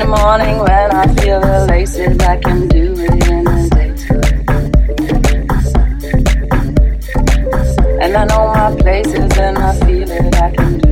in the morning when I feel elated, I can do it in a day. And I know my places and I feel it, I can do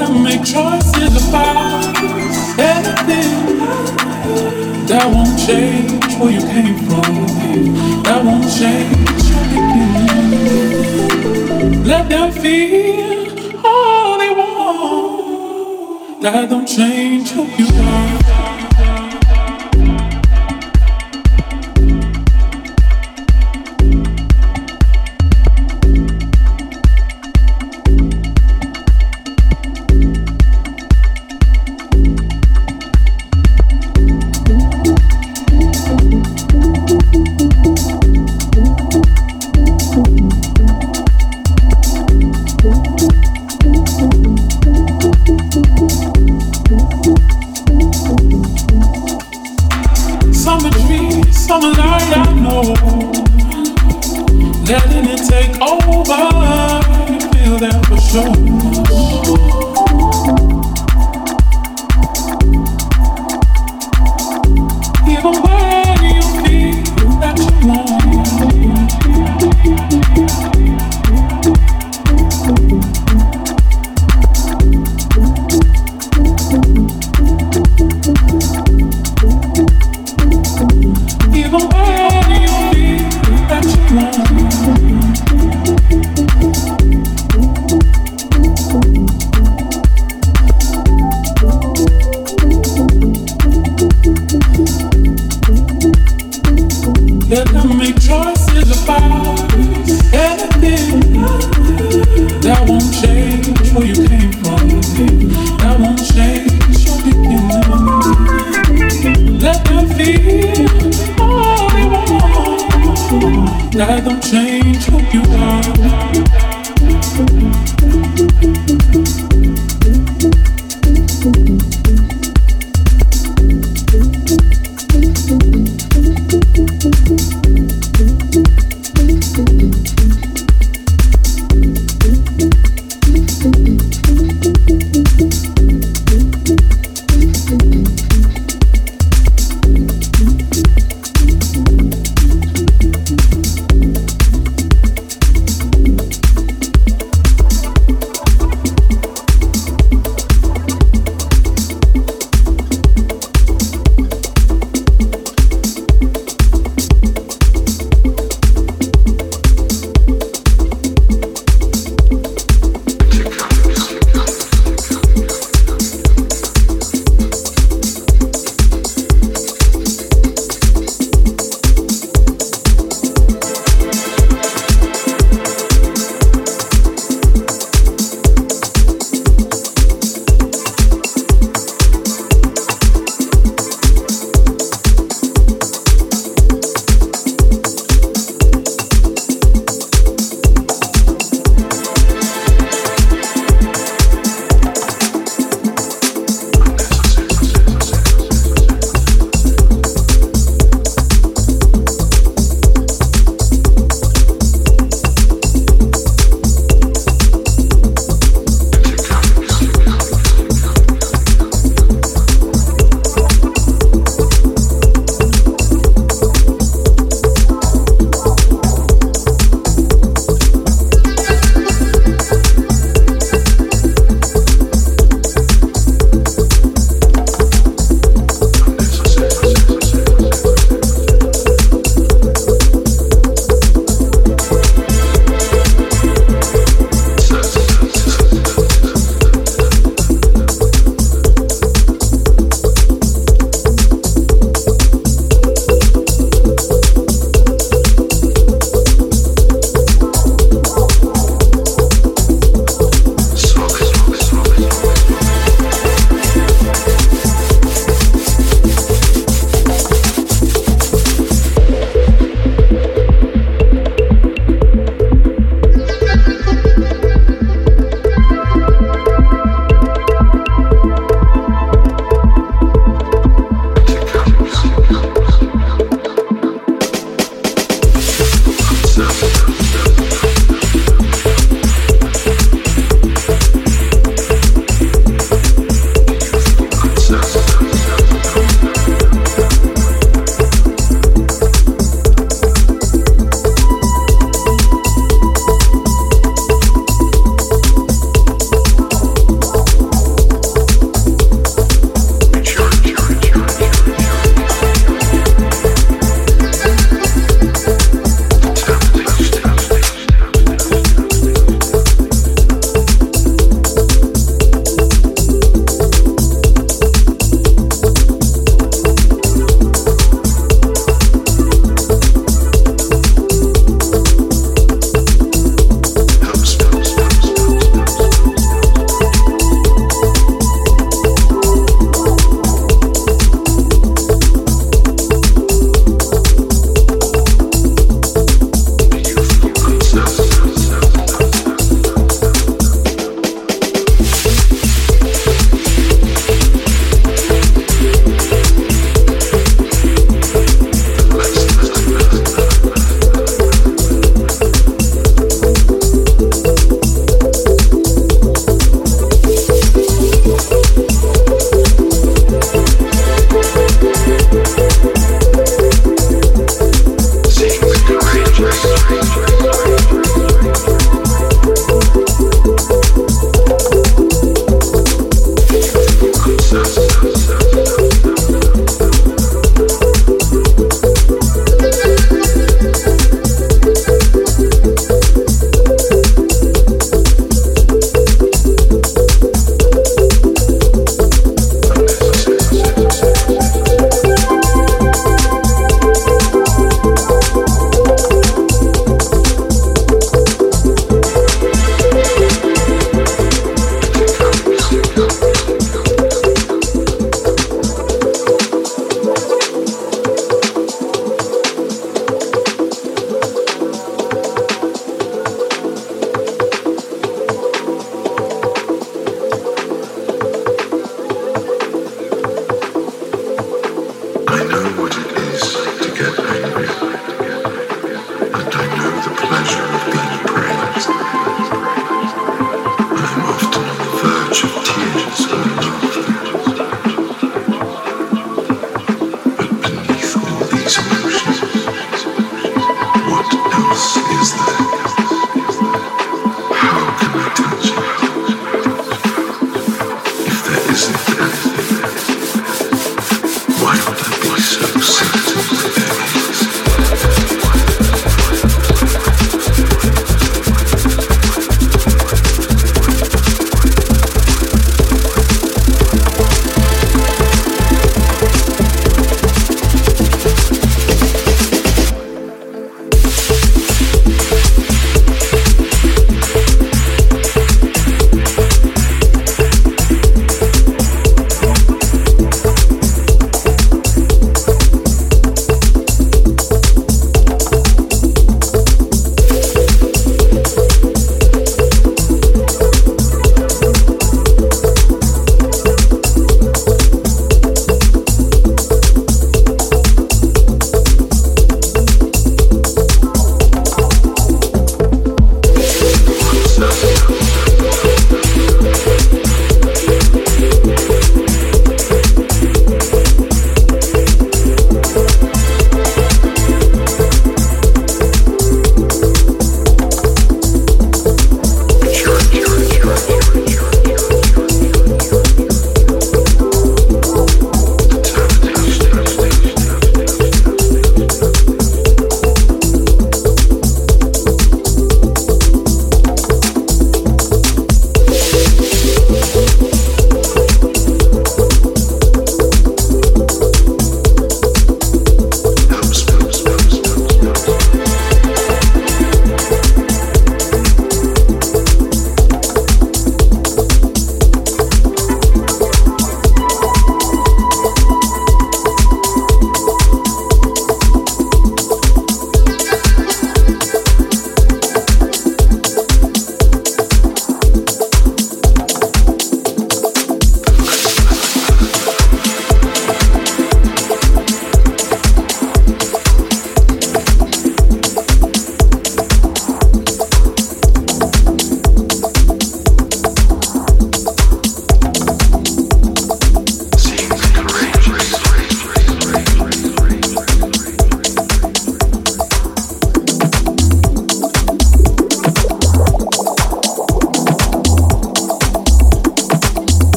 gotta make choices about anything that won't change where you came from. That won't change your. Let them feel all they want. That don't change who you are.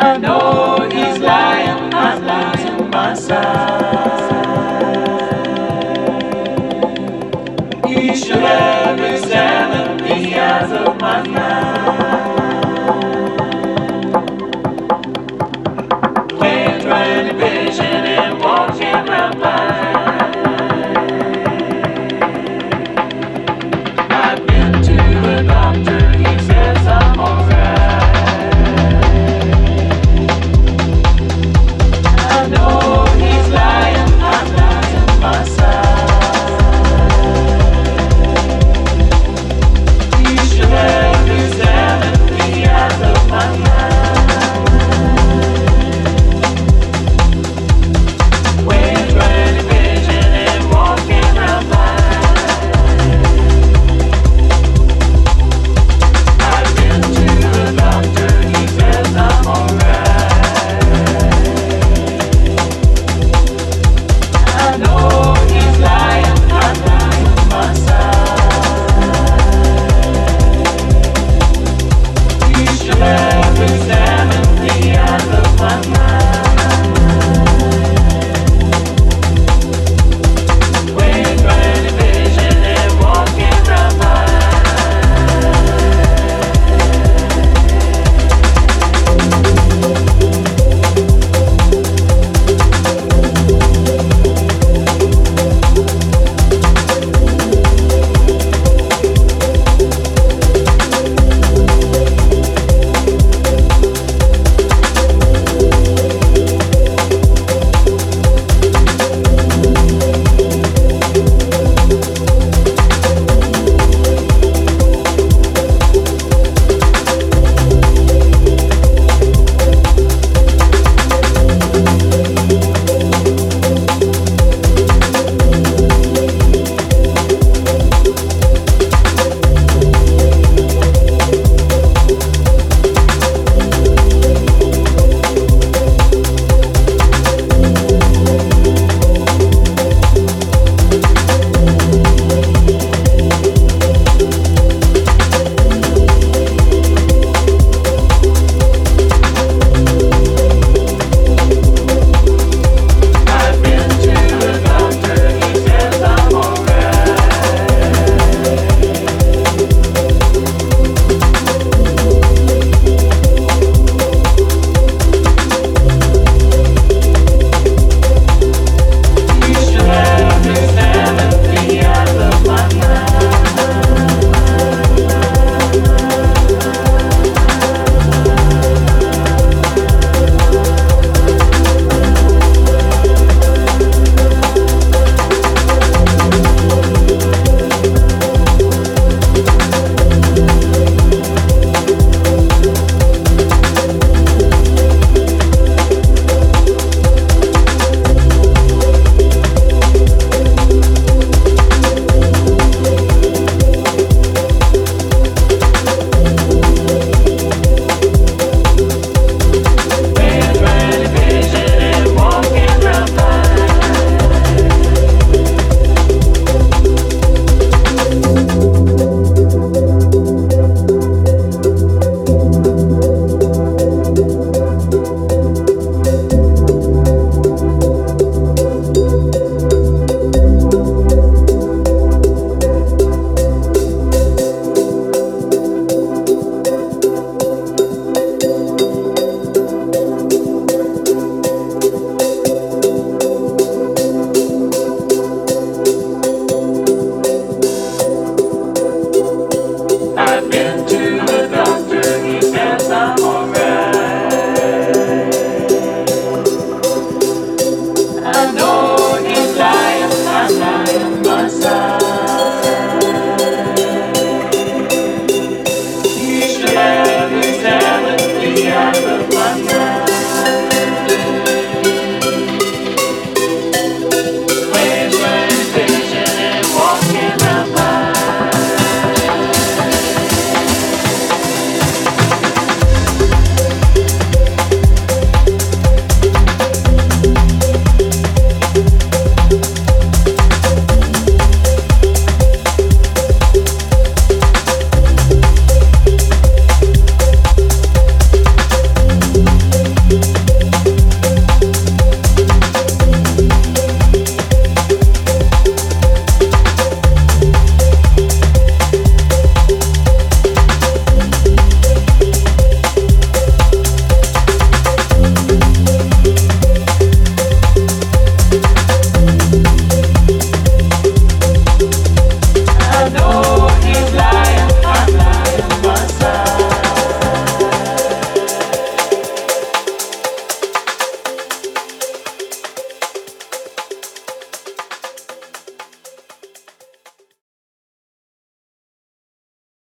I know he's lying, I'm lying to my side. He should